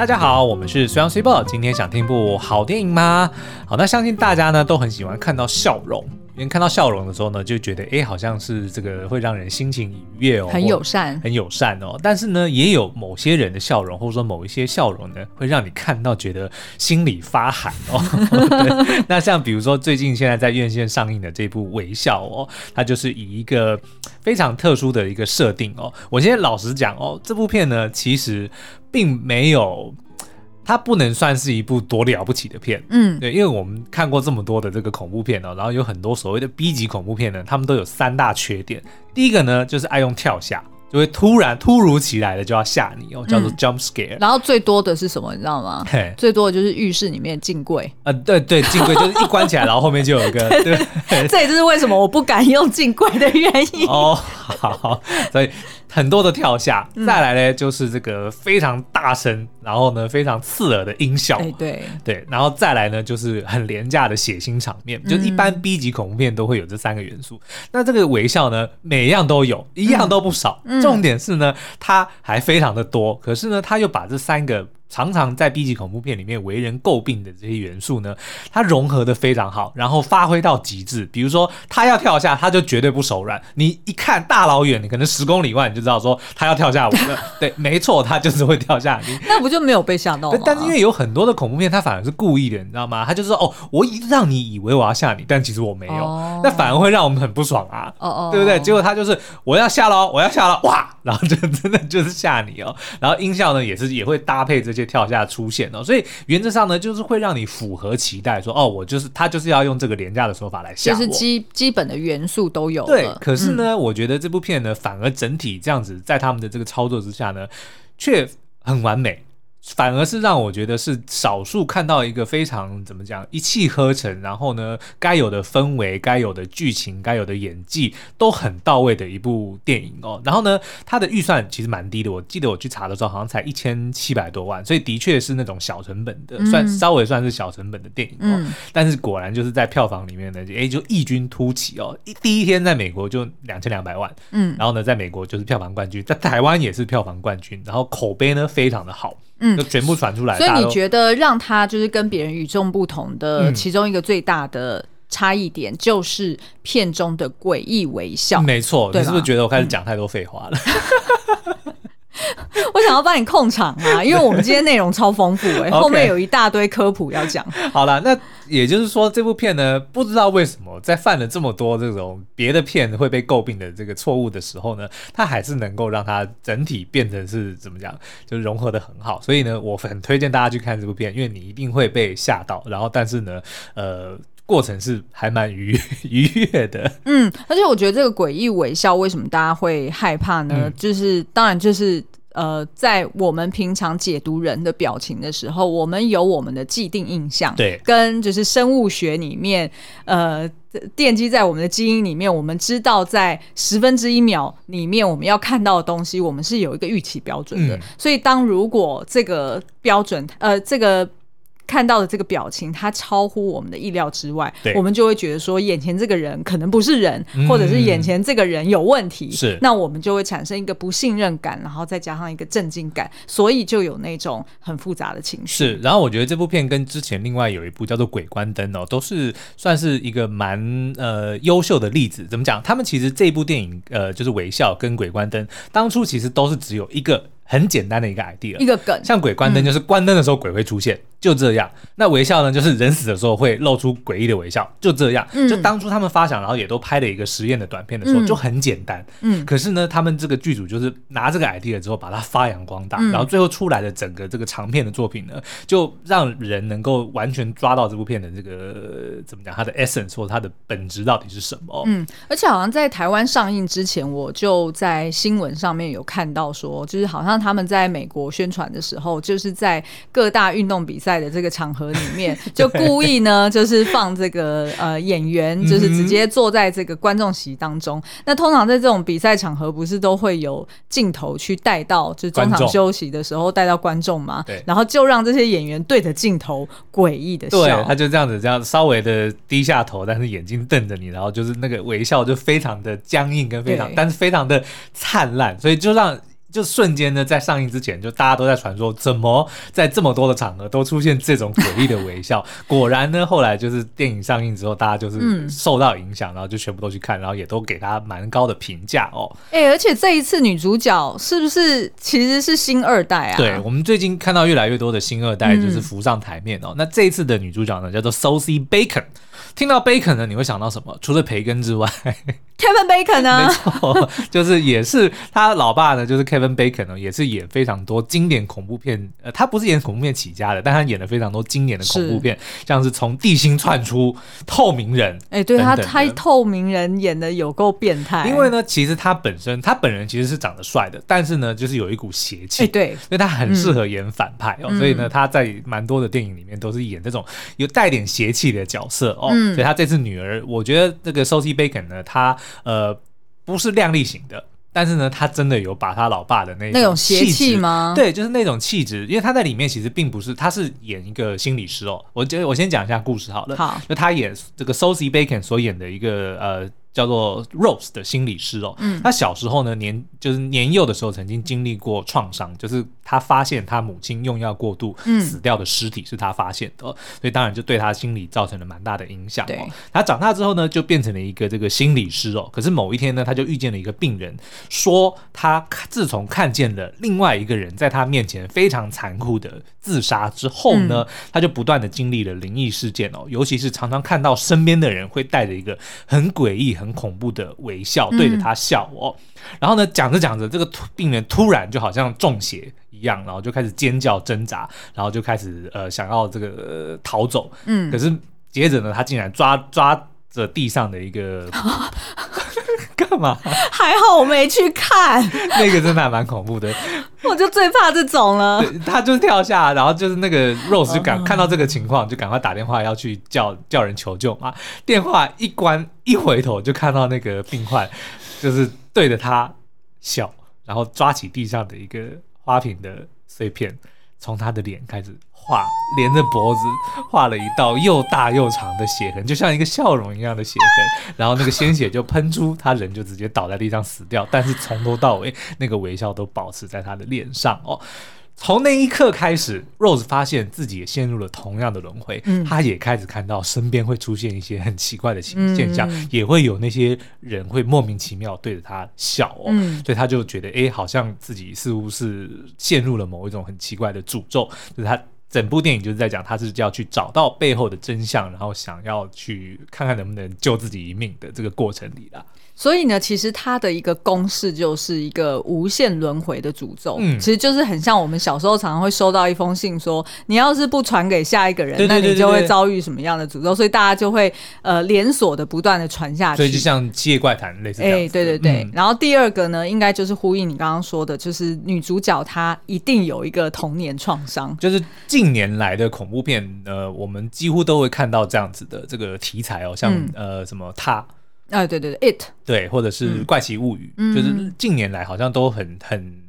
大家好，我们是虽阳虽报，今天想听部好电影吗？好，那相信大家呢都很喜欢看到笑容。因为看到笑容的时候呢，就觉得哎，好像是这个会让人心情愉悦哦，很友善，很友善哦。但是呢，也有某些人的笑容，或者说某一些笑容呢，会让你看到觉得心里发寒哦。那像比如说最近现在在院线上映的这部《微笑》哦，它就是以一个非常特殊的一个设定哦。我现在老实讲哦，这部片呢，其实并没有。它不能算是一部多了不起的片，嗯，对，因为我们看过这么多的这个恐怖片哦，然后有很多所谓的 B 级恐怖片呢，他们都有三大缺点。第一个呢，就是爱用跳下，就会突然突如其来的就要吓你哦，叫做 jump scare。然后最多的是什么，你知道吗？最多的就是浴室里面镜柜。呃，对对，镜柜就是一关起来，然后后面就有一个，对，这也就是为什么我不敢用镜柜的原因。哦，好，所以。很多的跳下，再来呢就是这个非常大声，然后呢非常刺耳的音效，欸、对对，然后再来呢就是很廉价的血腥场面，就一般 B 级恐怖片都会有这三个元素。嗯、那这个微笑呢，每一样都有，一样都不少。嗯、重点是呢，它还非常的多，可是呢，它又把这三个。常常在 B 级恐怖片里面为人诟病的这些元素呢，它融合的非常好，然后发挥到极致。比如说，他要跳下，他就绝对不手软。你一看大老远，你可能十公里外，你就知道说他要跳下我了。对，没错，他就是会跳下你。那不就没有被吓到吗？但是因为有很多的恐怖片，他反而是故意的，你知道吗？他就是说，哦，我让你以为我要吓你，但其实我没有。哦、那反而会让我们很不爽啊，哦哦，对不对？结果他就是我要下喽，我要下了，哇，然后就真的就是吓你哦。然后音效呢，也是也会搭配这些跳下出现哦，所以原则上呢，就是会让你符合期待，说哦，我就是他就是要用这个廉价的手法来吓我，就是基基本的元素都有。对，可是呢，嗯、我觉得这部片呢，反而整体这样子，在他们的这个操作之下呢，却很完美。反而是让我觉得是少数看到一个非常怎么讲一气呵成，然后呢，该有的氛围、该有的剧情、该有的演技都很到位的一部电影哦。然后呢，它的预算其实蛮低的，我记得我去查的时候好像才一千七百多万，所以的确是那种小成本的，算稍微算是小成本的电影哦。嗯、但是果然就是在票房里面呢，哎，就异军突起哦。一第一天在美国就两千两百万，嗯，然后呢，在美国就是票房冠军，在台湾也是票房冠军，然后口碑呢非常的好。嗯，就全部传出来。所以你觉得让他就是跟别人与众不同的其中一个最大的差异点，就是片中的诡异微笑。没错，你是不是觉得我开始讲太多废话了？嗯 我想要帮你控场啊，因为我们今天内容超丰富哎、欸，后面有一大堆科普要讲。好了，那也就是说，这部片呢，不知道为什么在犯了这么多这种别的片会被诟病的这个错误的时候呢，它还是能够让它整体变成是怎么讲，就是融合的很好。所以呢，我很推荐大家去看这部片，因为你一定会被吓到。然后，但是呢，呃，过程是还蛮愉 愉悦的。嗯，而且我觉得这个诡异微笑为什么大家会害怕呢？嗯、就是当然就是。呃，在我们平常解读人的表情的时候，我们有我们的既定印象，对，跟就是生物学里面，呃，奠基在我们的基因里面，我们知道在十分之一秒里面我们要看到的东西，我们是有一个预期标准的。嗯、所以，当如果这个标准，呃，这个。看到的这个表情，它超乎我们的意料之外，对我们就会觉得说，眼前这个人可能不是人，嗯、或者是眼前这个人有问题，是，那我们就会产生一个不信任感，然后再加上一个震惊感，所以就有那种很复杂的情绪。是，然后我觉得这部片跟之前另外有一部叫做《鬼关灯》哦，都是算是一个蛮呃优秀的例子。怎么讲？他们其实这部电影呃，就是《微笑》跟《鬼关灯》，当初其实都是只有一个。很简单的一个 idea，一个梗，像鬼关灯就是关灯的时候鬼会出现，嗯、就这样。那微笑呢，就是人死的时候会露出诡异的微笑，就这样。嗯、就当初他们发想，然后也都拍了一个实验的短片的时候，嗯、就很简单。嗯。可是呢，他们这个剧组就是拿这个 idea 之后，把它发扬光大，嗯、然后最后出来的整个这个长片的作品呢，就让人能够完全抓到这部片的这个怎么讲，它的 essence 或它的本质到底是什么。嗯。而且好像在台湾上映之前，我就在新闻上面有看到说，就是好像。他们在美国宣传的时候，就是在各大运动比赛的这个场合里面，就故意呢，就是放这个呃演员，就是直接坐在这个观众席当中。那通常在这种比赛场合，不是都会有镜头去带到，就中场休息的时候带到观众嘛？对，然后就让这些演员对着镜头诡异的笑。对，他就这样子，这样稍微的低下头，但是眼睛瞪着你，然后就是那个微笑就非常的僵硬跟非常，但是非常的灿烂，所以就让。就瞬间呢，在上映之前，就大家都在传说，怎么在这么多的场合都出现这种诡异的微笑？果然呢，后来就是电影上映之后，大家就是受到影响，然后就全部都去看，然后也都给他蛮高的评价哦。哎、欸，而且这一次女主角是不是其实是新二代啊？对，我们最近看到越来越多的新二代就是浮上台面哦。嗯、那这一次的女主角呢，叫做 Sosie Bacon。听到 Bacon 呢，你会想到什么？除了培根之外，Kevin Bacon 呢？没错，就是也是他老爸呢，就是 Kevin Bacon 呢，也是演非常多经典恐怖片。呃，他不是演恐怖片起家的，但他演了非常多经典的恐怖片，是像是从地心窜出、透明人。哎、欸，对他，他透明人演的有够变态。因为呢，其实他本身他本人其实是长得帅的，但是呢，就是有一股邪气。哎、欸，对，因为他很适合演反派哦，嗯、所以呢，他在蛮多的电影里面都是演这种有带点邪气的角色哦。嗯、所以他这次女儿，我觉得这个 Sosie Bacon 呢，她呃不是靓丽型的，但是呢，他真的有把他老爸的那种那种邪气吗？对，就是那种气质，因为他在里面其实并不是，他是演一个心理师哦。我觉得我先讲一下故事好了。好，就他演这个 Sosie Bacon 所演的一个呃。叫做 Rose 的心理师哦，嗯，他小时候呢，年就是年幼的时候曾经经历过创伤，就是他发现他母亲用药过度死掉的尸体是他发现的，嗯、所以当然就对他心理造成了蛮大的影响哦。对他长大之后呢，就变成了一个这个心理师哦。可是某一天呢，他就遇见了一个病人，说他自从看见了另外一个人在他面前非常残酷的自杀之后呢，嗯、他就不断的经历了灵异事件哦，尤其是常常看到身边的人会带着一个很诡异。很恐怖的微笑对着他笑哦，嗯、然后呢，讲着讲着，这个病人突然就好像中邪一样，然后就开始尖叫挣扎，然后就开始呃想要这个、呃、逃走，嗯，可是接着呢，他竟然抓抓着地上的一个 干嘛？还好我没去看，那个真的还蛮恐怖的。我就最怕这种了。他就是跳下，然后就是那个 Rose 就赶看到这个情况，就赶快打电话要去叫叫人求救嘛。电话一关，一回头就看到那个病患，就是对着他笑，然后抓起地上的一个花瓶的碎片，从他的脸开始。画连着脖子画了一道又大又长的血痕，就像一个笑容一样的血痕，然后那个鲜血就喷出，他人就直接倒在地上死掉。但是从头到尾，那个微笑都保持在他的脸上哦。从那一刻开始，Rose 发现自己也陷入了同样的轮回。嗯，他也开始看到身边会出现一些很奇怪的现现象，嗯、也会有那些人会莫名其妙对着他笑哦。嗯、所以他就觉得，哎、欸，好像自己似乎是陷入了某一种很奇怪的诅咒，就是他。整部电影就是在讲，他是要去找到背后的真相，然后想要去看看能不能救自己一命的这个过程里啦。所以呢，其实它的一个公式就是一个无限轮回的诅咒，嗯，其实就是很像我们小时候常常会收到一封信说，你要是不传给下一个人，对对对对对，那你就会遭遇什么样的诅咒，所以大家就会呃连锁的不断的传下去。所以就像《七夜怪谈》类似这样。哎，对对对。嗯、然后第二个呢，应该就是呼应你刚刚说的，就是女主角她一定有一个童年创伤。就是近年来的恐怖片，呃，我们几乎都会看到这样子的这个题材哦，像、嗯、呃什么他。啊，对对对，It 对，或者是怪奇物语，嗯、就是近年来好像都很很。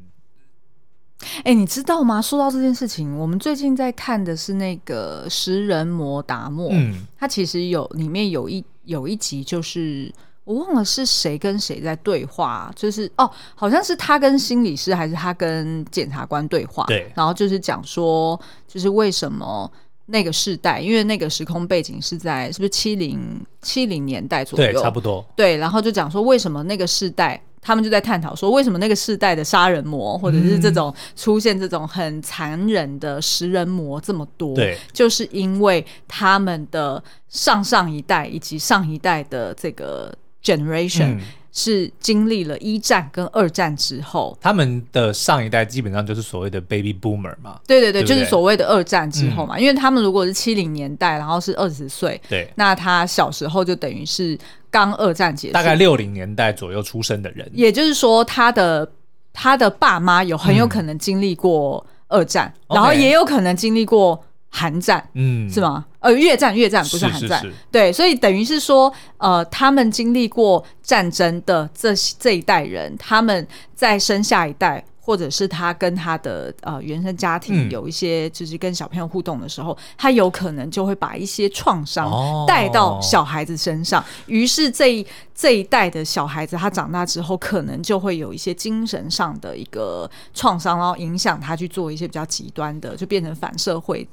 哎，你知道吗？说到这件事情，我们最近在看的是那个食人魔达莫，嗯，它其实有里面有一有一集，就是我忘了是谁跟谁在对话，就是哦，好像是他跟心理师，还是他跟检察官对话，对，然后就是讲说，就是为什么。那个世代，因为那个时空背景是在是不是七零七零年代左右？对，差不多。对，然后就讲说为什么那个世代，他们就在探讨说为什么那个世代的杀人魔或者是这种出现这种很残忍的食人魔这么多？对，就是因为他们的上上一代以及上一代的这个 generation。嗯是经历了一战跟二战之后，他们的上一代基本上就是所谓的 baby boomer 嘛。对对对，对对就是所谓的二战之后嘛。嗯、因为他们如果是七零年代，然后是二十岁，对，那他小时候就等于是刚二战结束，大概六零年代左右出生的人。也就是说，他的他的爸妈有很有可能经历过二战，嗯、然后也有可能经历过。韩战，嗯，是吗？呃，越战，越战不是韩战，是。是是对，所以等于是说，呃，他们经历过战争的这这一代人，他们在生下一代，或者是他跟他的呃原生家庭有一些就是跟小朋友互动的时候，嗯、他有可能就会把一些创伤带到小孩子身上，于、哦、是这一这一代的小孩子他长大之后，可能就会有一些精神上的一个创伤，然后影响他去做一些比较极端的，就变成反社会。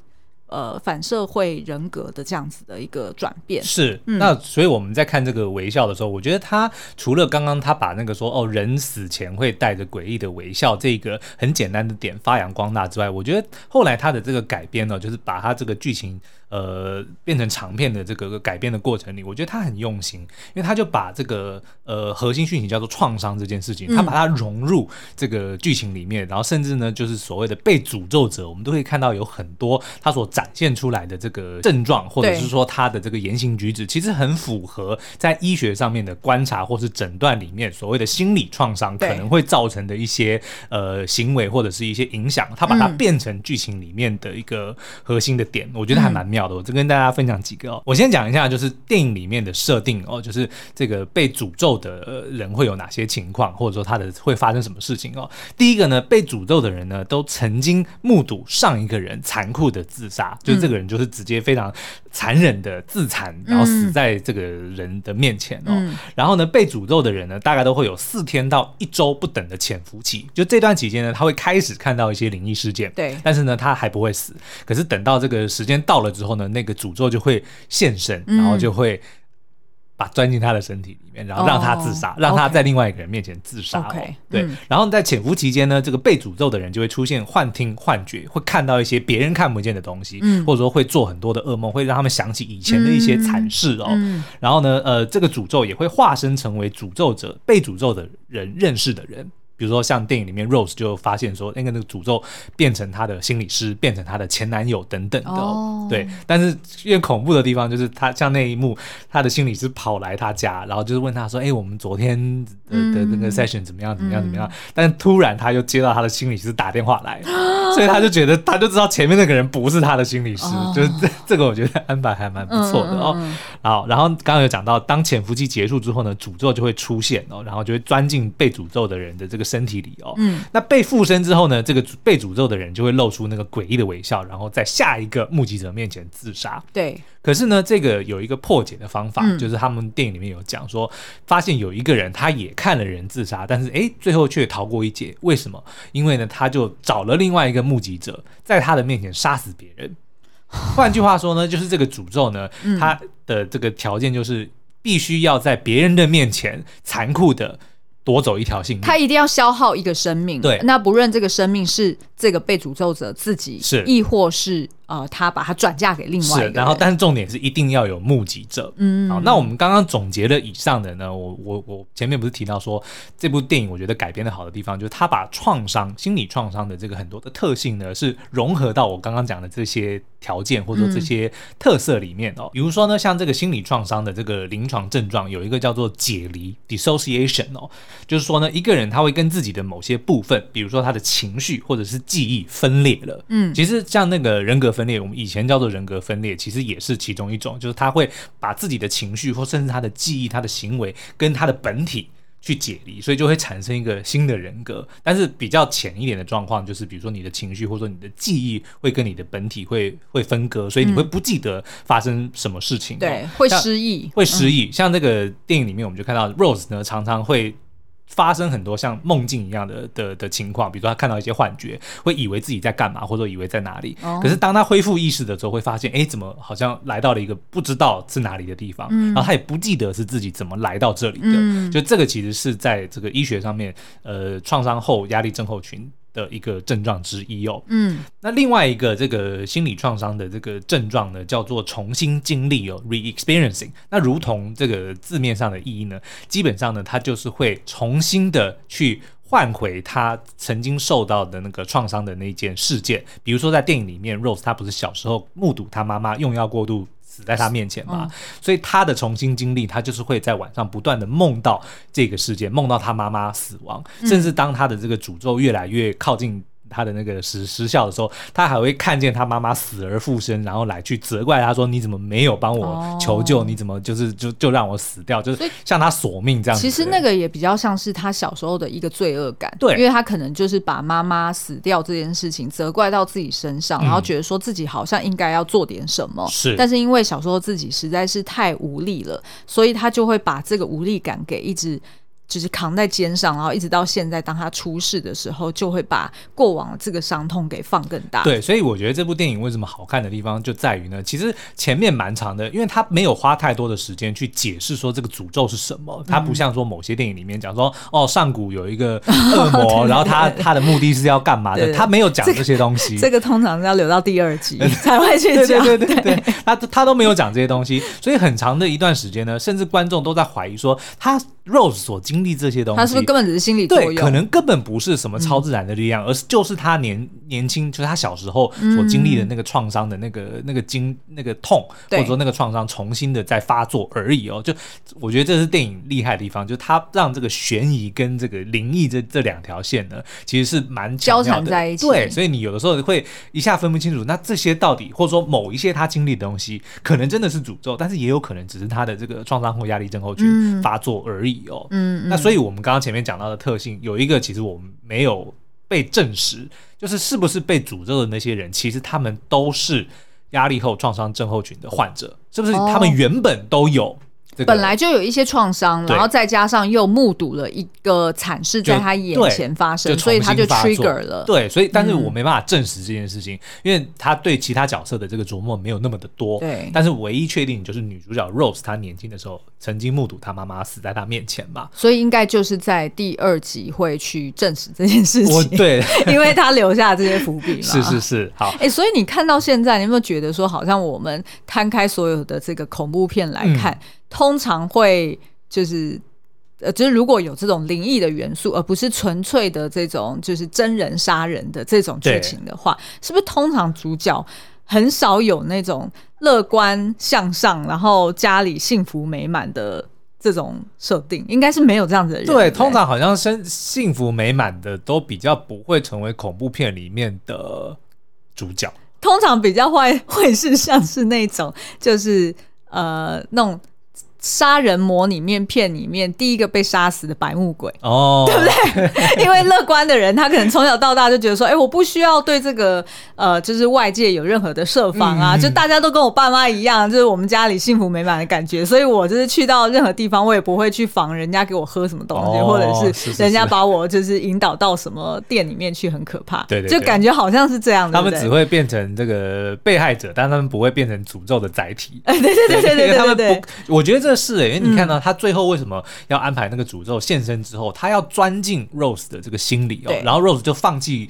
呃，反社会人格的这样子的一个转变是，嗯、那所以我们在看这个微笑的时候，我觉得他除了刚刚他把那个说哦，人死前会带着诡异的微笑这个很简单的点发扬光大之外，我觉得后来他的这个改编呢，就是把他这个剧情。呃，变成长片的这个改编的过程里，我觉得他很用心，因为他就把这个呃核心讯息叫做创伤这件事情，他把它融入这个剧情里面，然后甚至呢，就是所谓的被诅咒者，我们都可以看到有很多他所展现出来的这个症状，或者是说他的这个言行举止，其实很符合在医学上面的观察或是诊断里面所谓的心理创伤可能会造成的一些呃行为或者是一些影响，他把它变成剧情里面的一个核心的点，我觉得还蛮妙。我就跟大家分享几个哦。我先讲一下，就是电影里面的设定哦，就是这个被诅咒的人会有哪些情况，或者说他的会发生什么事情哦。第一个呢，被诅咒的人呢，都曾经目睹上一个人残酷的自杀，就这个人就是直接非常残忍的自残，然后死在这个人的面前哦。然后呢，被诅咒的人呢，大概都会有四天到一周不等的潜伏期，就这段期间呢，他会开始看到一些灵异事件，对，但是呢，他还不会死。可是等到这个时间到了之后，后呢，那个诅咒就会现身，然后就会把钻进他的身体里面，然后让他自杀，让他在另外一个人面前自杀。OK，对。然后在潜伏期间呢，这个被诅咒的人就会出现幻听、幻觉，会看到一些别人看不见的东西，或者说会做很多的噩梦，会让他们想起以前的一些惨事哦。然后呢，呃，这个诅咒也会化身成为诅咒者被诅咒的人认识的人。比如说，像电影里面 Rose 就发现说，那个那个诅咒变成她的心理师，变成她的前男友等等的，哦、对。但是越恐怖的地方就是，他像那一幕，她的心理师跑来她家，然后就是问她说：“哎、欸，我们昨天的的那个 session 怎么样？怎么样？怎么样？”嗯、但突然她又接到她的心理师打电话来，嗯、所以她就觉得，她就知道前面那个人不是她的心理师，哦、就是这这个我觉得安排还蛮不错的哦。嗯嗯嗯好，然后刚刚有讲到，当潜伏期结束之后呢，诅咒就会出现哦，然后就会钻进被诅咒的人的这个。身体里哦，嗯，那被附身之后呢，这个被诅咒的人就会露出那个诡异的微笑，然后在下一个目击者面前自杀。对，可是呢，这个有一个破解的方法，嗯、就是他们电影里面有讲说，发现有一个人他也看了人自杀，但是哎，最后却逃过一劫。为什么？因为呢，他就找了另外一个目击者，在他的面前杀死别人。换句话说呢，就是这个诅咒呢，它的这个条件就是必须要在别人的面前残酷的。夺走一条性命，他一定要消耗一个生命。对，那不论这个生命是这个被诅咒者自己，是亦或是。啊、呃，他把它转嫁给另外一个人，是，然后但是重点是一定要有目击者。嗯，好，那我们刚刚总结了以上的呢，我我我前面不是提到说这部电影我觉得改编的好的地方，就是他把创伤、心理创伤的这个很多的特性呢，是融合到我刚刚讲的这些条件或者说这些特色里面哦。嗯、比如说呢，像这个心理创伤的这个临床症状，有一个叫做解离 （dissociation） 哦，就是说呢，一个人他会跟自己的某些部分，比如说他的情绪或者是记忆分裂了。嗯，其实像那个人格。分裂，我们以前叫做人格分裂，其实也是其中一种，就是他会把自己的情绪或甚至他的记忆、他的行为跟他的本体去解离，所以就会产生一个新的人格。但是比较浅一点的状况，就是比如说你的情绪或者说你的记忆会跟你的本体会会分割，所以你会不记得发生什么事情，嗯、对，会失忆，会失忆。嗯、像这个电影里面，我们就看到 Rose 呢，常常会。发生很多像梦境一样的的的情况，比如说他看到一些幻觉，会以为自己在干嘛，或者说以为在哪里。哦、可是当他恢复意识的时候，会发现，哎，怎么好像来到了一个不知道是哪里的地方，嗯、然后他也不记得是自己怎么来到这里的。嗯、就这个其实是在这个医学上面，呃，创伤后压力症候群。的一个症状之一哦，嗯，那另外一个这个心理创伤的这个症状呢，叫做重新经历哦，re-experiencing。那如同这个字面上的意义呢，基本上呢，它就是会重新的去换回他曾经受到的那个创伤的那件事件。比如说在电影里面，Rose 她不是小时候目睹她妈妈用药过度。死在他面前嘛，嗯、所以他的重新经历，他就是会在晚上不断的梦到这个世界，梦到他妈妈死亡，嗯、甚至当他的这个诅咒越来越靠近他的那个时时效的时候，他还会看见他妈妈死而复生，然后来去责怪他说：“你怎么没有帮我求救？哦、你怎么就是就就让我死掉？就是向他索命这样子。”其实那个也比较像是他小时候的一个罪恶感，对，因为他可能就是把妈妈死掉这件事情责怪到自己身上，嗯、然后觉得说自己好像应该要做点什么，是，但是因为小时候自己实在是太无力了，所以他就会把这个无力感给一直。就是扛在肩上，然后一直到现在，当他出事的时候，就会把过往的这个伤痛给放更大。对，所以我觉得这部电影为什么好看的地方就在于呢？其实前面蛮长的，因为他没有花太多的时间去解释说这个诅咒是什么。他不像说某些电影里面讲说，哦，上古有一个 恶魔，然后他他的目的是要干嘛的？他没有讲这些东西。这个通常是要留到第二集才会去讲。对对对对，他他都没有讲这些东西，所以很长的一段时间呢，甚至观众都在怀疑说他。Rose 所经历这些东西，他是不是根本只是心理作用？对，可能根本不是什么超自然的力量，嗯、而是就是他年年轻，就是他小时候所经历的那个创伤的那个、嗯、那个经那个痛，或者说那个创伤重新的在发作而已哦。就我觉得这是电影厉害的地方，就是他让这个悬疑跟这个灵异这这两条线呢，其实是蛮交缠在一起。对，所以你有的时候会一下分不清楚，那这些到底或者说某一些他经历的东西，可能真的是诅咒，但是也有可能只是他的这个创伤后压力症候群发作而已。哦，嗯，嗯，那所以我们刚刚前面讲到的特性有一个，其实我们没有被证实，就是是不是被诅咒的那些人，其实他们都是压力后创伤症候群的患者，是不是？他们原本都有。哦本来就有一些创伤，然后再加上又目睹了一个惨事在他眼前发生，所以他就 trigger 了。对，所以但是我没办法证实这件事情，嗯、因为他对其他角色的这个琢磨没有那么的多。对，但是唯一确定就是女主角 Rose 她年轻的时候曾经目睹她妈妈死在她面前嘛，所以应该就是在第二集会去证实这件事情。对，因为他留下这些伏笔嘛。是是是，好。哎、欸，所以你看到现在，你有没有觉得说，好像我们摊开所有的这个恐怖片来看？嗯通常会就是呃，就是如果有这种灵异的元素，而不是纯粹的这种就是真人杀人的这种剧情的话，是不是通常主角很少有那种乐观向上，然后家里幸福美满的这种设定？应该是没有这样子的人。对，通常好像生幸福美满的都比较不会成为恐怖片里面的主角。通常比较会会是像是那种就是呃那种。杀人魔里面片里面第一个被杀死的白目鬼哦，对不对？因为乐观的人，他可能从小到大就觉得说，哎，我不需要对这个呃，就是外界有任何的设防啊，嗯、就大家都跟我爸妈一样，就是我们家里幸福美满的感觉，所以我就是去到任何地方，我也不会去防人家给我喝什么东西，哦、或者是人家把我就是引导到什么店里面去，很可怕。对，对对，就感觉好像是这样的。他们只会变成这个被害者，但他们不会变成诅咒的载体。对对对对对对，对，他们不，我觉得这是诶、欸，因为你看到他最后为什么要安排那个诅咒现身之后，他要钻进 Rose 的这个心里哦，然后 Rose 就放弃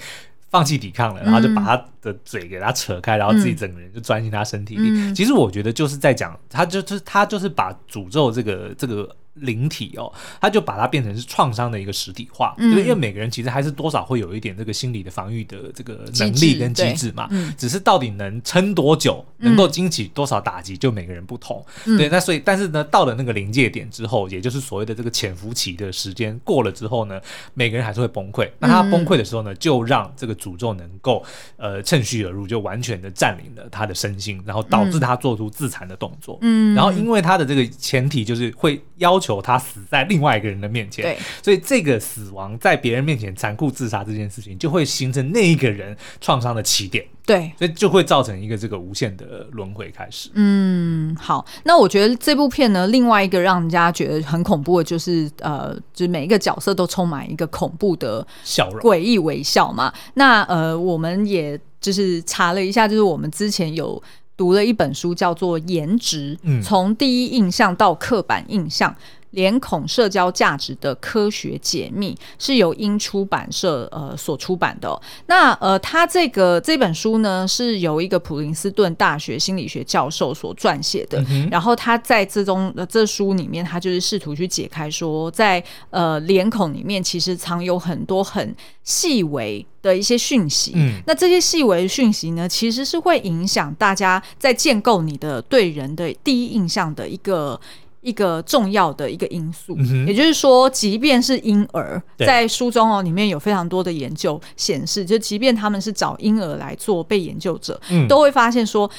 放弃抵抗了，然后就把他的嘴给他扯开，然后自己整个人就钻进他身体里。其实我觉得就是在讲，他就是他就是把诅咒这个这个。灵体哦，他就把它变成是创伤的一个实体化，嗯、因为每个人其实还是多少会有一点这个心理的防御的这个能力跟机制嘛，嗯、只是到底能撑多久，能够经起多少打击，就每个人不同。嗯、对，那所以但是呢，到了那个临界点之后，也就是所谓的这个潜伏期的时间过了之后呢，每个人还是会崩溃。那他崩溃的时候呢，就让这个诅咒能够呃趁虚而入，就完全的占领了他的身心，然后导致他做出自残的动作。嗯，然后因为他的这个前提就是会要求。求他死在另外一个人的面前，对，所以这个死亡在别人面前残酷自杀这件事情，就会形成那一个人创伤的起点，对，所以就会造成一个这个无限的轮回开始。嗯，好，那我觉得这部片呢，另外一个让人家觉得很恐怖的，就是呃，就是每一个角色都充满一个恐怖的笑容、诡异微笑嘛。那呃，我们也就是查了一下，就是我们之前有。读了一本书，叫做《颜值》，从第一印象到刻板印象，脸孔社交价值的科学解密，是由英出版社呃所出版的哦。那呃，他这个这本书呢，是由一个普林斯顿大学心理学教授所撰写的。嗯、然后他在这中呃这书里面，他就是试图去解开说，在呃脸孔里面其实藏有很多很细微的一些讯息，嗯，那这些细微的讯息呢，其实是会影响大家在建构你的对人的第一印象的一个。一个重要的一个因素。嗯、也就是说，即便是婴儿，在书中哦里面有非常多的研究显示，就即便他们是找婴儿来做被研究者，嗯、都会发现说。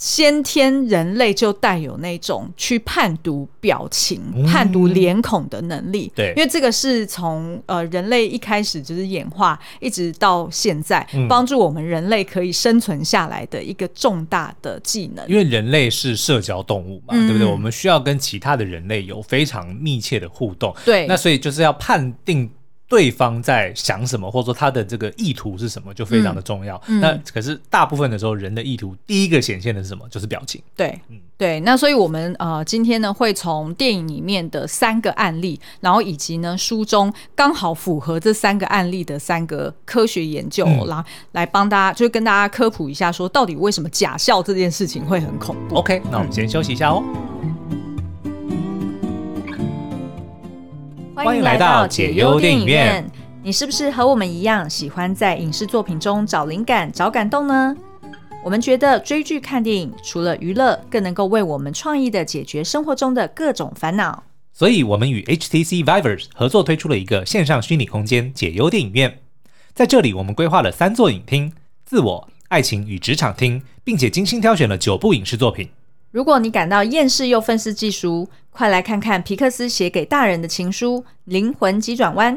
先天人类就带有那种去判读表情、嗯、判读脸孔的能力。对，因为这个是从呃人类一开始就是演化，一直到现在，嗯、帮助我们人类可以生存下来的一个重大的技能。因为人类是社交动物嘛，嗯、对不对？我们需要跟其他的人类有非常密切的互动。对，那所以就是要判定。对方在想什么，或者说他的这个意图是什么，就非常的重要。嗯嗯、那可是大部分的时候，人的意图第一个显现的是什么？就是表情。对，嗯，对。那所以我们呃今天呢会从电影里面的三个案例，然后以及呢书中刚好符合这三个案例的三个科学研究，来、嗯、来帮大家，就跟大家科普一下，说到底为什么假笑这件事情会很恐怖。OK，那我们先休息一下哦。欢迎来到解忧电影院。你是不是和我们一样喜欢在影视作品中找灵感、找感动呢？我们觉得追剧看电影除了娱乐，更能够为我们创意的解决生活中的各种烦恼。所以，我们与 HTC Vive 合作推出了一个线上虚拟空间——解忧电影院。在这里，我们规划了三座影厅：自我、爱情与职场厅，并且精心挑选了九部影视作品。如果你感到厌世又愤世嫉俗，快来看看皮克斯写给大人的情书《灵魂急转弯》。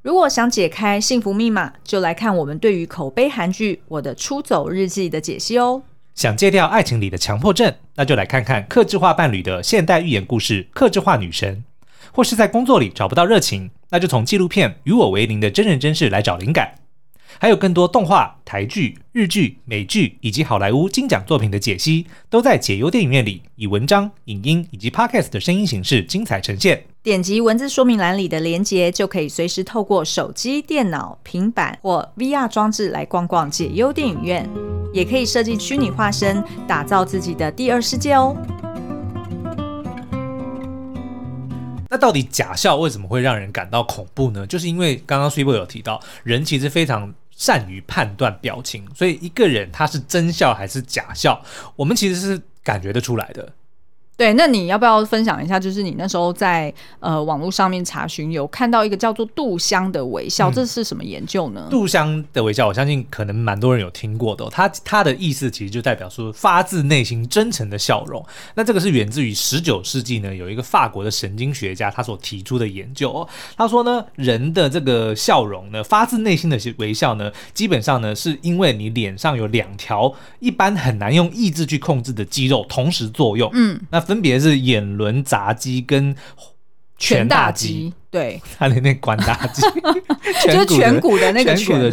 如果想解开幸福密码，就来看我们对于口碑韩剧《我的出走日记》的解析哦。想戒掉爱情里的强迫症，那就来看看克制化伴侣的现代寓言故事《克制化女神》。或是在工作里找不到热情，那就从纪录片《与我为邻》的真人真事来找灵感。还有更多动画、台剧、日剧、美剧以及好莱坞金奖作品的解析，都在解忧电影院里以文章、影音以及 Podcast 的声音形式精彩呈现。点击文字说明栏里的连结，就可以随时透过手机、电脑、平板或 VR 装置来逛逛解忧电影院，也可以设计虚拟化身，打造自己的第二世界哦。那到底假笑为什么会让人感到恐怖呢？就是因为刚刚 Super 有提到，人其实非常善于判断表情，所以一个人他是真笑还是假笑，我们其实是感觉得出来的。对，那你要不要分享一下？就是你那时候在呃网络上面查询，有看到一个叫做“杜香”的微笑，嗯、这是什么研究呢？杜香的微笑，我相信可能蛮多人有听过的、哦。它它的意思其实就代表说发自内心、真诚的笑容。那这个是源自于十九世纪呢，有一个法国的神经学家他所提出的研究、哦。他说呢，人的这个笑容呢，发自内心的微笑呢，基本上呢，是因为你脸上有两条一般很难用意志去控制的肌肉同时作用。嗯，那。分别是眼轮匝肌跟颧大肌，对，他的那关大肌，就是颧骨的那个颧骨的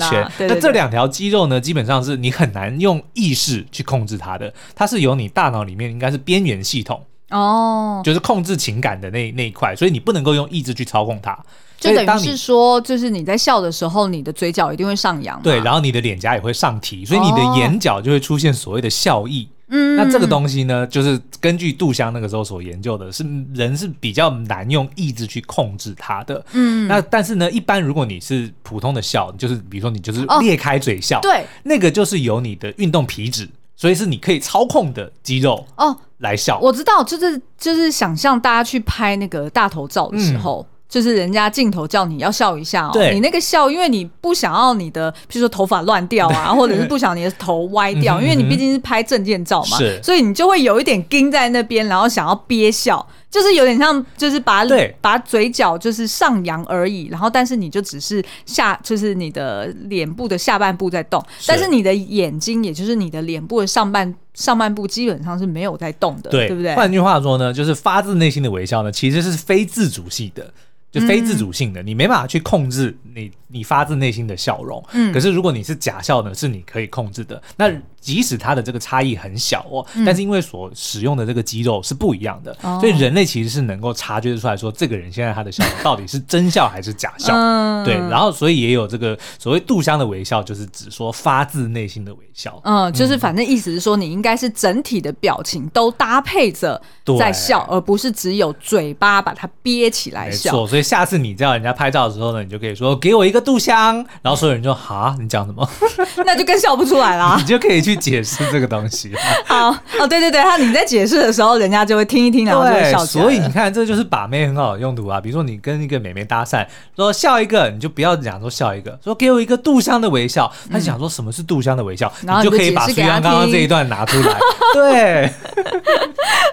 那这两条肌肉呢，基本上是你很难用意识去控制它的，它是由你大脑里面应该是边缘系统哦，就是控制情感的那那一块，所以你不能够用意志去操控它。就等于是说，就是你在笑的时候，你的嘴角一定会上扬，对，然后你的脸颊也会上提，所以你的眼角就会出现所谓的笑意。嗯，那这个东西呢，就是根据杜香那个时候所研究的，是人是比较难用意志去控制它的。嗯，那但是呢，一般如果你是普通的笑，就是比如说你就是裂开嘴笑，对，那个就是由你的运动皮质，所以是你可以操控的肌肉哦来笑。我知道，就是就是想象大家去拍那个大头照的时候。就是人家镜头叫你要笑一下哦，对。你那个笑，因为你不想要你的，比如说头发乱掉啊，或者是不想你的头歪掉，因为你毕竟是拍证件照嘛，是。所以你就会有一点盯在那边，然后想要憋笑，就是有点像，就是把对。把嘴角就是上扬而已，然后但是你就只是下，就是你的脸部的下半部在动，是。但是你的眼睛，也就是你的脸部的上半上半部基本上是没有在动的，对，对不对？换句话说呢，就是发自内心的微笑呢，其实是非自主性的。就非自主性的，嗯、你没办法去控制你你发自内心的笑容。嗯，可是如果你是假笑呢，是你可以控制的。那即使它的这个差异很小哦，嗯、但是因为所使用的这个肌肉是不一样的，嗯、所以人类其实是能够察觉得出来说，这个人现在他的笑容到底是真笑还是假笑。嗯，对。然后所以也有这个所谓杜香的微笑，就是指说发自内心的微笑。嗯，就是反正意思是说，你应该是整体的表情都搭配着在笑，而不是只有嘴巴把它憋起来笑。所以下次你叫人家拍照的时候呢，你就可以说给我一个杜香，然后所有人就哈，你讲什么？那就更笑不出来了。你就可以去解释这个东西。好哦，对对对，他你在解释的时候，人家就会听一听，然后就会笑出来。所以你看，这就是把妹很好的用途啊。比如说你跟一个美眉搭讪，说笑一个，你就不要讲说笑一个，说给我一个杜香的微笑。他想说什么是杜香的微笑，嗯、你就可以把苏阳刚刚这一段拿出来。对。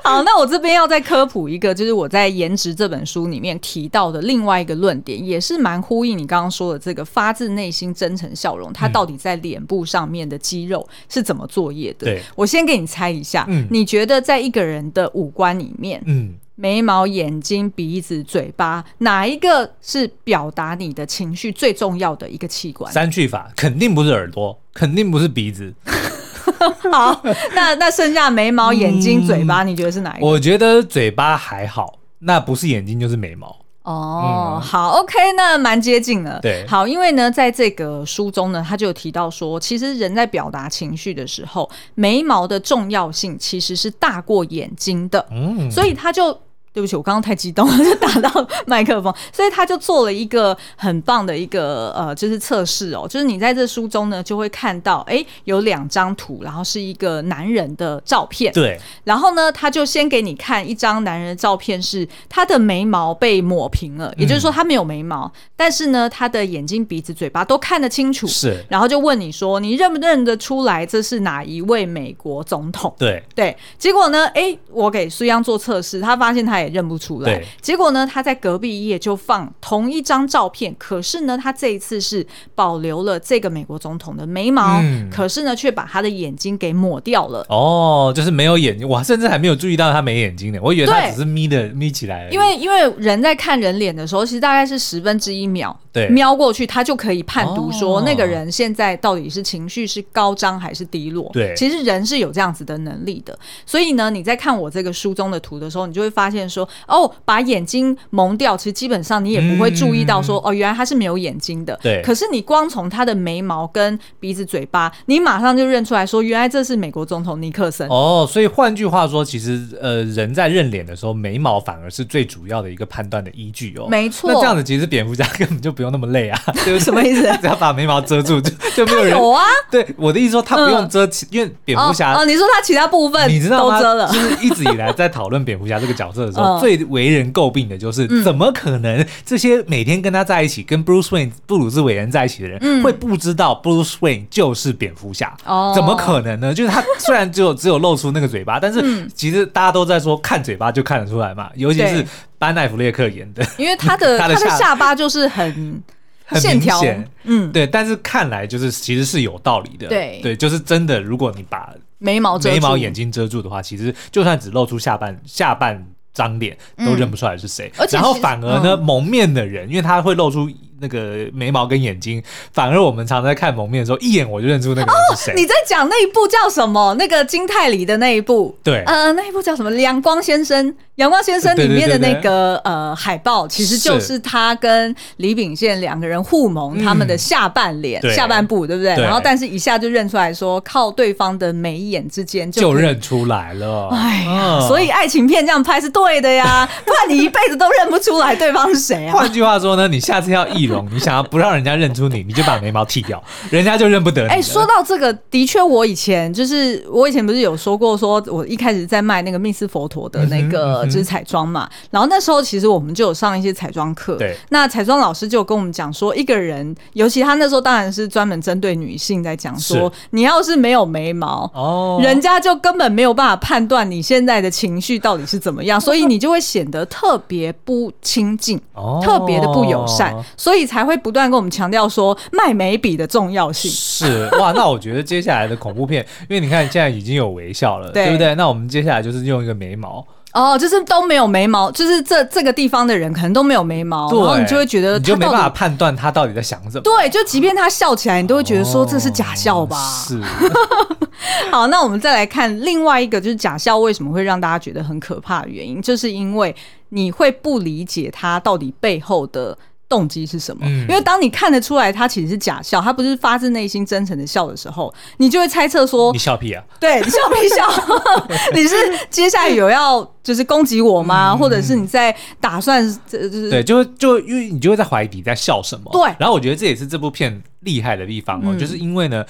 好，那我这边要再科普一个，就是我在《颜值》这本书里面提到的另外一个论点，也是蛮呼应你刚刚说的这个发自内心真诚笑容，它到底在脸部上面的肌肉是怎么作业的？对，我先给你猜一下，嗯，你觉得在一个人的五官里面，嗯，眉毛、眼睛、鼻子、嘴巴，哪一个是表达你的情绪最重要的一个器官？三去法，肯定不是耳朵，肯定不是鼻子。好，那那剩下眉毛、眼睛、嘴巴，你觉得是哪一个？我觉得嘴巴还好，那不是眼睛就是眉毛。哦，嗯、好，OK，那蛮接近了。对，好，因为呢，在这个书中呢，他就有提到说，其实人在表达情绪的时候，眉毛的重要性其实是大过眼睛的。嗯，所以他就。对不起，我刚刚太激动了，就打到麦克风，所以他就做了一个很棒的一个呃，就是测试哦，就是你在这书中呢，就会看到，哎，有两张图，然后是一个男人的照片，对，然后呢，他就先给你看一张男人的照片，是他的眉毛被抹平了，也就是说他没有眉毛，嗯、但是呢，他的眼睛、鼻子、嘴巴都看得清楚，是，然后就问你说，你认不认得出来这是哪一位美国总统？对，对，结果呢，哎，我给苏央做测试，他发现他也。认不出来，结果呢，他在隔壁一页就放同一张照片，可是呢，他这一次是保留了这个美国总统的眉毛，嗯、可是呢，却把他的眼睛给抹掉了。哦，就是没有眼睛，我甚至还没有注意到他没眼睛呢，我以为他只是眯的眯起来。因为因为人在看人脸的时候，其实大概是十分之一秒，对，瞄过去，他就可以判读说那个人现在到底是情绪是高涨还是低落。对，其实人是有这样子的能力的。所以呢，你在看我这个书中的图的时候，你就会发现。说哦，把眼睛蒙掉，其实基本上你也不会注意到说、嗯、哦，原来他是没有眼睛的。对。可是你光从他的眉毛跟鼻子、嘴巴，你马上就认出来说，原来这是美国总统尼克森。哦，所以换句话说，其实呃，人在认脸的时候，眉毛反而是最主要的一个判断的依据哦。没错。那这样子其实蝙蝠侠根本就不用那么累啊，对什么意思？只要把眉毛遮住就就没有人。有啊。对，我的意思说他不用遮，嗯、因为蝙蝠侠哦，哦，你说他其他部分你知道吗？都遮了。就是一直以来在讨论蝙蝠侠这个角色的时候，嗯、最为人。诟病的就是，怎么可能这些每天跟他在一起，跟 Bruce Wayne 布鲁斯韦恩在一起的人，会不知道 Bruce Wayne 就是蝙蝠侠？哦，怎么可能呢？就是他虽然只有只有露出那个嘴巴，但是其实大家都在说看嘴巴就看得出来嘛，尤其是班奈弗列克演的，因为他的 他的下巴就是很很明显，嗯，对，但是看来就是其实是有道理的，对。对，就是真的，如果你把眉毛眉毛眼睛遮住的话，其实就算只露出下半下半。张脸都认不出来是谁，嗯、然后反而呢，嗯、蒙面的人，因为他会露出。那个眉毛跟眼睛，反而我们常在看蒙面的时候，一眼我就认出那个人是谁。哦，你在讲那一部叫什么？那个金泰梨的那一部？对，呃，那一部叫什么？阳光先生。阳光先生里面的那个呃海报，其实就是他跟李秉宪两个人互蒙他们的下半脸、嗯、下半部，对不对？对，然后，但是一下就认出来说，靠对方的眉眼之间就，就认出来了。哎呀，嗯、所以爱情片这样拍是对的呀，不然你一辈子都认不出来对方是谁啊。换句话说呢，你下次要易容，你想要不让人家认出你，你就把眉毛剃掉，人家就认不得你。哎，说到这个，的确，我以前就是我以前不是有说过，说我一开始在卖那个密斯佛陀的那个。就是彩妆嘛，然后那时候其实我们就有上一些彩妆课。对，那彩妆老师就跟我们讲说，一个人，尤其他那时候当然是专门针对女性在讲说，你要是没有眉毛，哦，人家就根本没有办法判断你现在的情绪到底是怎么样，所以你就会显得特别不亲近，哦，特别的不友善，所以才会不断跟我们强调说卖眉笔的重要性。是哇，那我觉得接下来的恐怖片，因为你看现在已经有微笑了，对，对不对？那我们接下来就是用一个眉毛。哦，就是都没有眉毛，就是这这个地方的人可能都没有眉毛，然后你就会觉得你就没办法判断他到底在想什么。对，就即便他笑起来，你都会觉得说这是假笑吧？哦、是。好，那我们再来看另外一个，就是假笑为什么会让大家觉得很可怕的原因，就是因为你会不理解他到底背后的。动机是什么？嗯、因为当你看得出来他其实是假笑，他不是发自内心真诚的笑的时候，你就会猜测说你笑屁啊？对，你笑屁笑？你是接下来有要就是攻击我吗？嗯、或者是你在打算就是对，就就因为你就会在怀疑你在笑什么？对。然后我觉得这也是这部片厉害的地方哦，嗯、就是因为呢。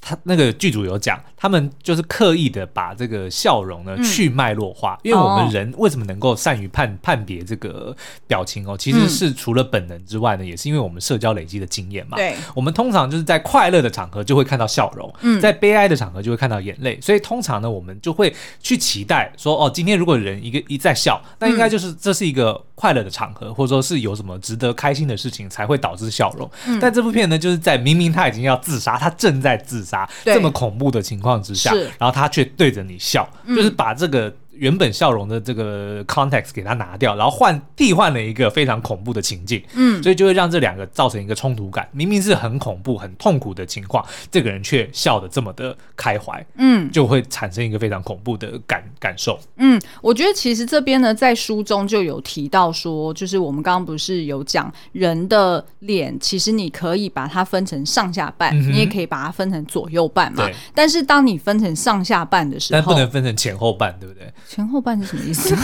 他那个剧组有讲，他们就是刻意的把这个笑容呢去脉络化，嗯、因为我们人为什么能够善于判判别这个表情哦，其实是除了本能之外呢，嗯、也是因为我们社交累积的经验嘛。对，我们通常就是在快乐的场合就会看到笑容，嗯，在悲哀的场合就会看到眼泪，所以通常呢，我们就会去期待说，哦，今天如果人一个一在笑，那应该就是这是一个快乐的场合，或者说是有什么值得开心的事情才会导致笑容。嗯、但这部片呢，就是在明明他已经要自杀，他正在自杀。对这么恐怖的情况之下，然后他却对着你笑，嗯、就是把这个。原本笑容的这个 context 给它拿掉，然后换替换了一个非常恐怖的情境，嗯，所以就会让这两个造成一个冲突感。明明是很恐怖、很痛苦的情况，这个人却笑得这么的开怀，嗯，就会产生一个非常恐怖的感感受。嗯，我觉得其实这边呢，在书中就有提到说，就是我们刚刚不是有讲人的脸，其实你可以把它分成上下半，嗯、你也可以把它分成左右半嘛。对但是当你分成上下半的时候，但不能分成前后半，对不对？前后半是什么意思？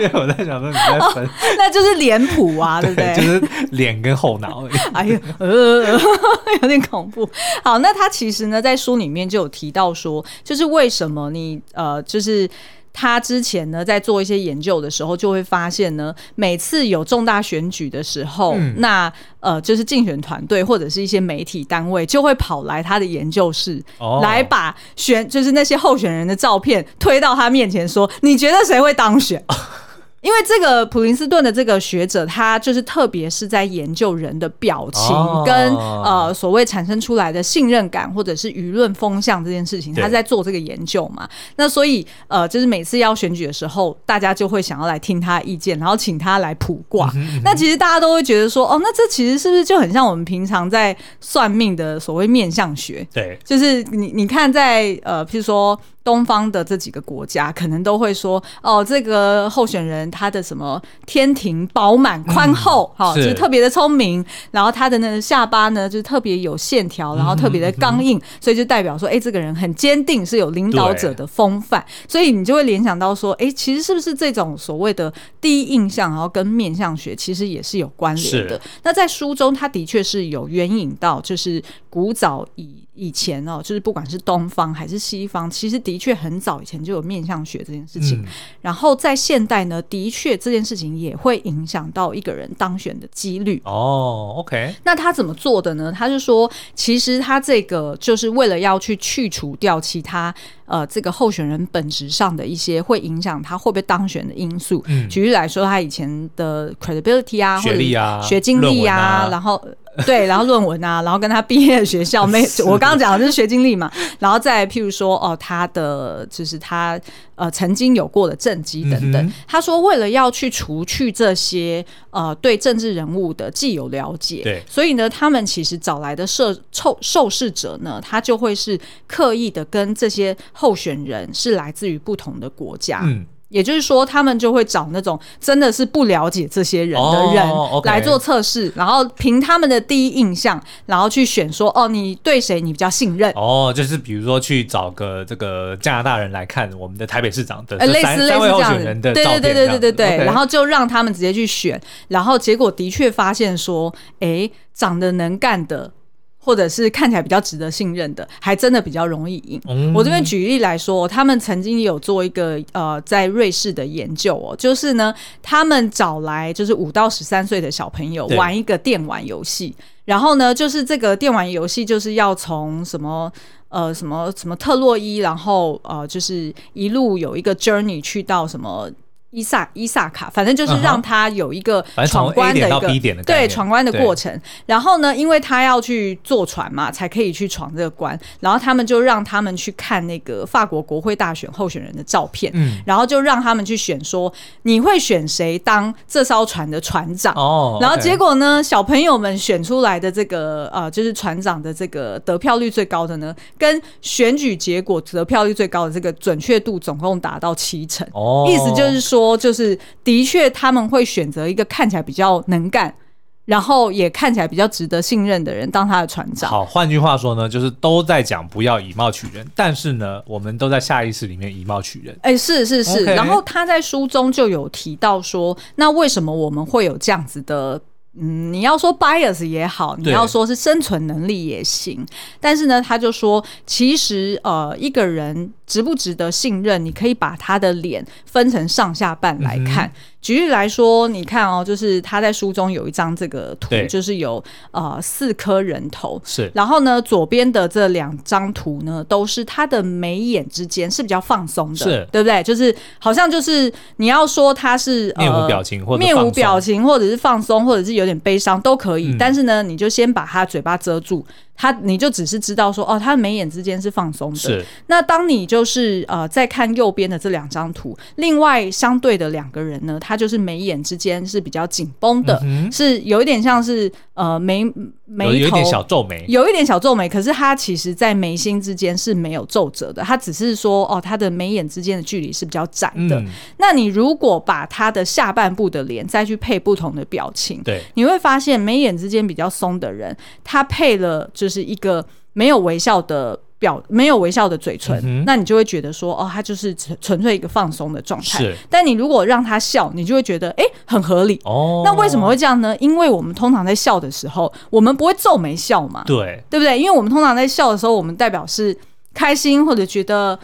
因为 我在想说你在分，那就是脸谱啊，对不对？就是脸跟后脑。哎呀，呃，有点恐怖。好，那他其实呢，在书里面就有提到说，就是为什么你呃，就是。他之前呢，在做一些研究的时候，就会发现呢，每次有重大选举的时候，嗯、那呃，就是竞选团队或者是一些媒体单位就会跑来他的研究室，哦、来把选就是那些候选人的照片推到他面前，说：“你觉得谁会当选？”因为这个普林斯顿的这个学者，他就是特别是在研究人的表情跟、哦、呃所谓产生出来的信任感或者是舆论风向这件事情，他在做这个研究嘛。那所以呃，就是每次要选举的时候，大家就会想要来听他的意见，然后请他来卜卦。嗯嗯、那其实大家都会觉得说，哦，那这其实是不是就很像我们平常在算命的所谓面相学？对，就是你你看在呃，譬如说。东方的这几个国家可能都会说哦，这个候选人他的什么天庭饱满宽厚，哈、嗯，就是特别的聪明，然后他的那个下巴呢，就是特别有线条，然后特别的刚硬，嗯、所以就代表说，哎，这个人很坚定，是有领导者的风范，所以你就会联想到说，哎，其实是不是这种所谓的第一印象，然后跟面相学其实也是有关联的？那在书中，他的确是有援引到，就是古早以。以前哦，就是不管是东方还是西方，其实的确很早以前就有面相学这件事情。嗯、然后在现代呢，的确这件事情也会影响到一个人当选的几率。哦，OK。那他怎么做的呢？他就说，其实他这个就是为了要去去除掉其他呃这个候选人本质上的一些会影响他会不会当选的因素。嗯、举例来说，他以前的 credibility 啊，学历啊，学经历啊，啊然后。对，然后论文啊，然后跟他毕业的学校没，我刚刚讲的就是学经历嘛，然后再譬如说哦，他的就是他呃曾经有过的政绩等等。嗯、他说，为了要去除去这些呃对政治人物的既有了解，对，所以呢，他们其实找来的受受受试者呢，他就会是刻意的跟这些候选人是来自于不同的国家。嗯也就是说，他们就会找那种真的是不了解这些人的人来做测试，oh. 然后凭他们的第一印象，然后去选说哦，你对谁你比较信任？哦，oh, 就是比如说去找个这个加拿大人来看我们的台北市长的，呃，类似类似这样的，对对对对对对对.然后就让他们直接去选，然后结果的确发现说，哎，长得能干的。或者是看起来比较值得信任的，还真的比较容易赢。嗯、我这边举例来说，他们曾经有做一个呃，在瑞士的研究哦，就是呢，他们找来就是五到十三岁的小朋友玩一个电玩游戏，然后呢，就是这个电玩游戏就是要从什么呃什么什么特洛伊，然后呃就是一路有一个 journey 去到什么。伊萨伊萨卡，反正就是让他有一个闯关的一个对闯关的过程。然后呢，因为他要去坐船嘛，才可以去闯这个关。然后他们就让他们去看那个法国国会大选候选人的照片，嗯，然后就让他们去选说你会选谁当这艘船的船长哦。然后结果呢，小朋友们选出来的这个呃，就是船长的这个得票率最高的呢，跟选举结果得票率最高的这个准确度总共达到七成哦。意思就是说。说就是，的确他们会选择一个看起来比较能干，然后也看起来比较值得信任的人当他的船长。好，换句话说呢，就是都在讲不要以貌取人，但是呢，我们都在下意识里面以貌取人。哎，是是是。然后他在书中就有提到说，那为什么我们会有这样子的？嗯，你要说 bias 也好，你要说是生存能力也行。但是呢，他就说，其实呃，一个人值不值得信任，你可以把他的脸分成上下半来看。嗯举例来说，你看哦，就是他在书中有一张这个图，就是有呃四颗人头，是。然后呢，左边的这两张图呢，都是他的眉眼之间是比较放松的，是对不对？就是好像就是你要说他是面无表情，或者面无表情，或者是放松，或者是有点悲伤都可以。嗯、但是呢，你就先把他嘴巴遮住。他，你就只是知道说，哦，他眉眼之间是放松的。是。那当你就是呃，在看右边的这两张图，另外相对的两个人呢，他就是眉眼之间是比较紧绷的，嗯、是有一点像是呃眉眉头有一点小皱眉，有一点小皱眉。可是他其实在眉心之间是没有皱褶的，他只是说，哦，他的眉眼之间的距离是比较窄的。嗯、那你如果把他的下半部的脸再去配不同的表情，对，你会发现眉眼之间比较松的人，他配了就。就是一个没有微笑的表，没有微笑的嘴唇，嗯、那你就会觉得说，哦，他就是纯纯粹一个放松的状态。是但你如果让他笑，你就会觉得，哎，很合理。哦，那为什么会这样呢？因为我们通常在笑的时候，我们不会皱眉笑嘛，对，对不对？因为我们通常在笑的时候，我们代表是开心或者觉得。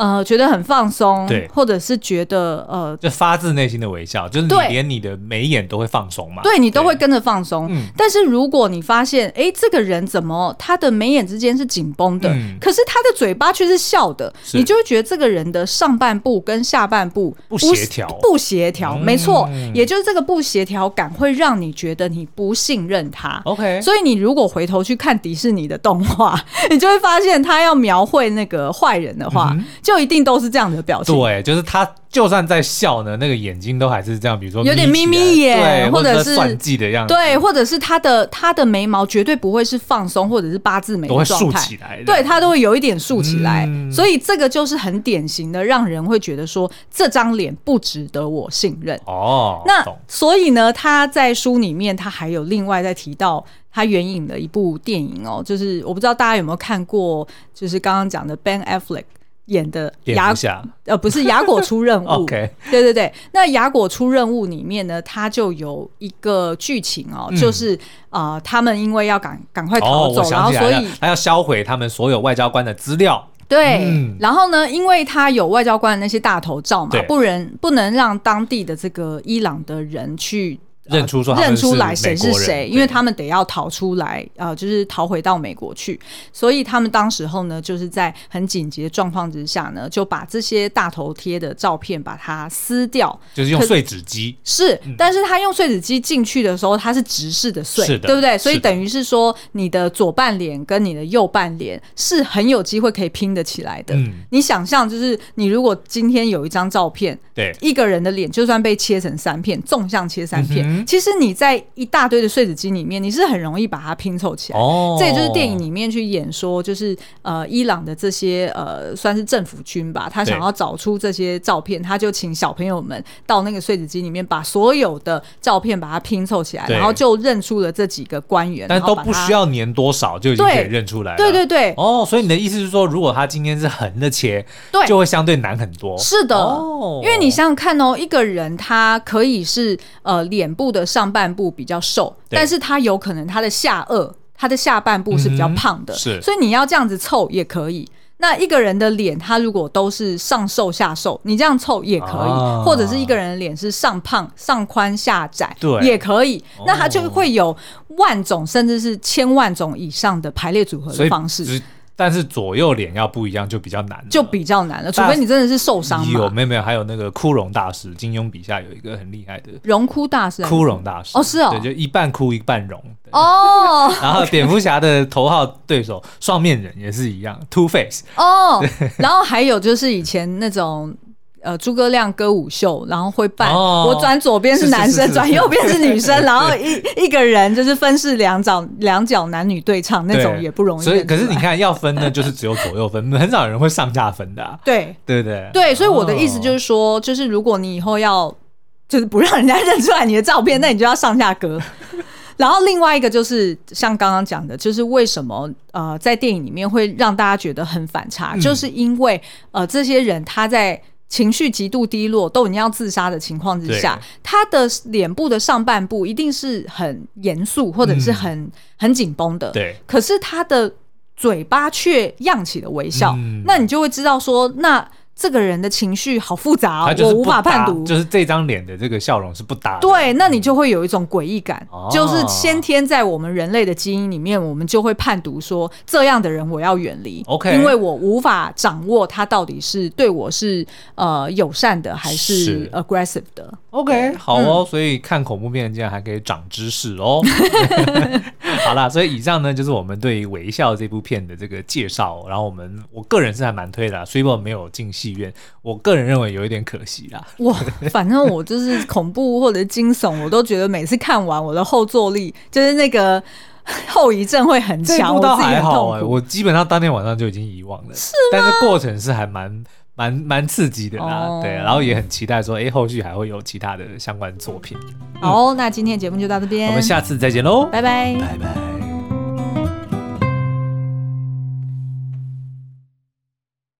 呃，觉得很放松，对，或者是觉得呃，就发自内心的微笑，就是你连你的眉眼都会放松嘛，对，你都会跟着放松。嗯，但是如果你发现，哎，这个人怎么他的眉眼之间是紧绷的，可是他的嘴巴却是笑的，你就会觉得这个人的上半部跟下半部不协调，不协调，没错，也就是这个不协调感会让你觉得你不信任他。OK，所以你如果回头去看迪士尼的动画，你就会发现他要描绘那个坏人的话。就一定都是这样的表情，对，就是他。就算在笑呢，那个眼睛都还是这样，比如说有点眯眯眼，对或者是算计的样子，对，或者是他的他的眉毛绝对不会是放松或者是八字眉都会竖起来，对，他都会有一点竖起来，嗯、所以这个就是很典型的，让人会觉得说这张脸不值得我信任哦。那所以呢，他在书里面他还有另外在提到他援引的一部电影哦，就是我不知道大家有没有看过，就是刚刚讲的 Ben Affleck。演的雅呃不是牙果出任务，Okay 对对对，那雅果出任务里面呢，它就有一个剧情哦，嗯、就是啊、呃，他们因为要赶赶快逃走，哦、然后所以他要销毁他们所有外交官的资料，对，嗯、然后呢，因为他有外交官的那些大头照嘛，不能不能让当地的这个伊朗的人去。认出说认出来谁是谁，因为他们得要逃出来，呃，就是逃回到美国去，所以他们当时候呢，就是在很紧急的状况之下呢，就把这些大头贴的照片把它撕掉，就是用碎纸机。是，但是他用碎纸机进去的时候，它是直视的碎，是的，对不对？所以等于是说，你的左半脸跟你的右半脸是很有机会可以拼得起来的。嗯，你想象就是，你如果今天有一张照片，对，一个人的脸就算被切成三片，纵向切三片。嗯其实你在一大堆的碎纸机里面，你是很容易把它拼凑起来。哦，这也就是电影里面去演说，就是呃，伊朗的这些呃，算是政府军吧，他想要找出这些照片，他就请小朋友们到那个碎纸机里面，把所有的照片把它拼凑起来，然后就认出了这几个官员。但都不需要粘多少就已经可以认出来了。对对对。哦，所以你的意思是说，如果他今天是横的切，对，就会相对难很多。是的，哦，因为你想想看哦，一个人他可以是呃脸部的上半部比较瘦，但是他有可能他的下颚、他的下半部是比较胖的，嗯、是，所以你要这样子凑也可以。那一个人的脸，他如果都是上瘦下瘦，你这样凑也可以，啊、或者是一个人的脸是上胖上宽下窄，对，也可以。那他就会有万种，甚至是千万种以上的排列组合的方式。但是左右脸要不一样就比较难，就比较难了，除非你真的是受伤。有没有没有？还有那个枯荣大师，金庸笔下有一个很厉害的荣枯大师，枯荣大师哦，是哦，对，就一半枯一半荣哦。然后蝙蝠侠的头号对手双面人也是一样，Two Face 哦。然后还有就是以前那种。呃，诸葛亮歌舞秀，然后会扮、哦、我转左边是男生，转右边是女生，然后一一个人就是分饰两角，两角男女对唱那种也不容易。所以，可是你看要分呢，就是只有左右分，很少人会上下分的、啊。对对对对，所以我的意思就是说，哦、就是如果你以后要就是不让人家认出来你的照片，那你就要上下格。然后另外一个就是像刚刚讲的，就是为什么呃在电影里面会让大家觉得很反差，嗯、就是因为呃这些人他在情绪极度低落，都已经要自杀的情况之下，他的脸部的上半部一定是很严肃或者是很、嗯、很紧绷的，对。可是他的嘴巴却漾起了微笑，嗯、那你就会知道说那。这个人的情绪好复杂，我无法判读。就是这张脸的这个笑容是不搭的。对，那你就会有一种诡异感，哦、就是先天在我们人类的基因里面，我们就会判读说这样的人我要远离。OK，因为我无法掌握他到底是对我是呃友善的还是 aggressive 的。OK，好哦，嗯、所以看恐怖片竟然还可以长知识哦。好啦，所以以上呢就是我们对于《微笑》这部片的这个介绍。然后我们我个人是还蛮推的，虽然没有进戏院，我个人认为有一点可惜啦。哇，反正我就是恐怖或者惊悚，我都觉得每次看完我的后坐力就是那个 后遗症会很强。我倒还好哎、欸，我基本上当天晚上就已经遗忘了。是吗？但是过程是还蛮。蛮蛮刺激的啦，哦、对，然后也很期待说，哎，后续还会有其他的相关作品。好，嗯、那今天节目就到这边，我们下次再见喽，拜拜，拜拜。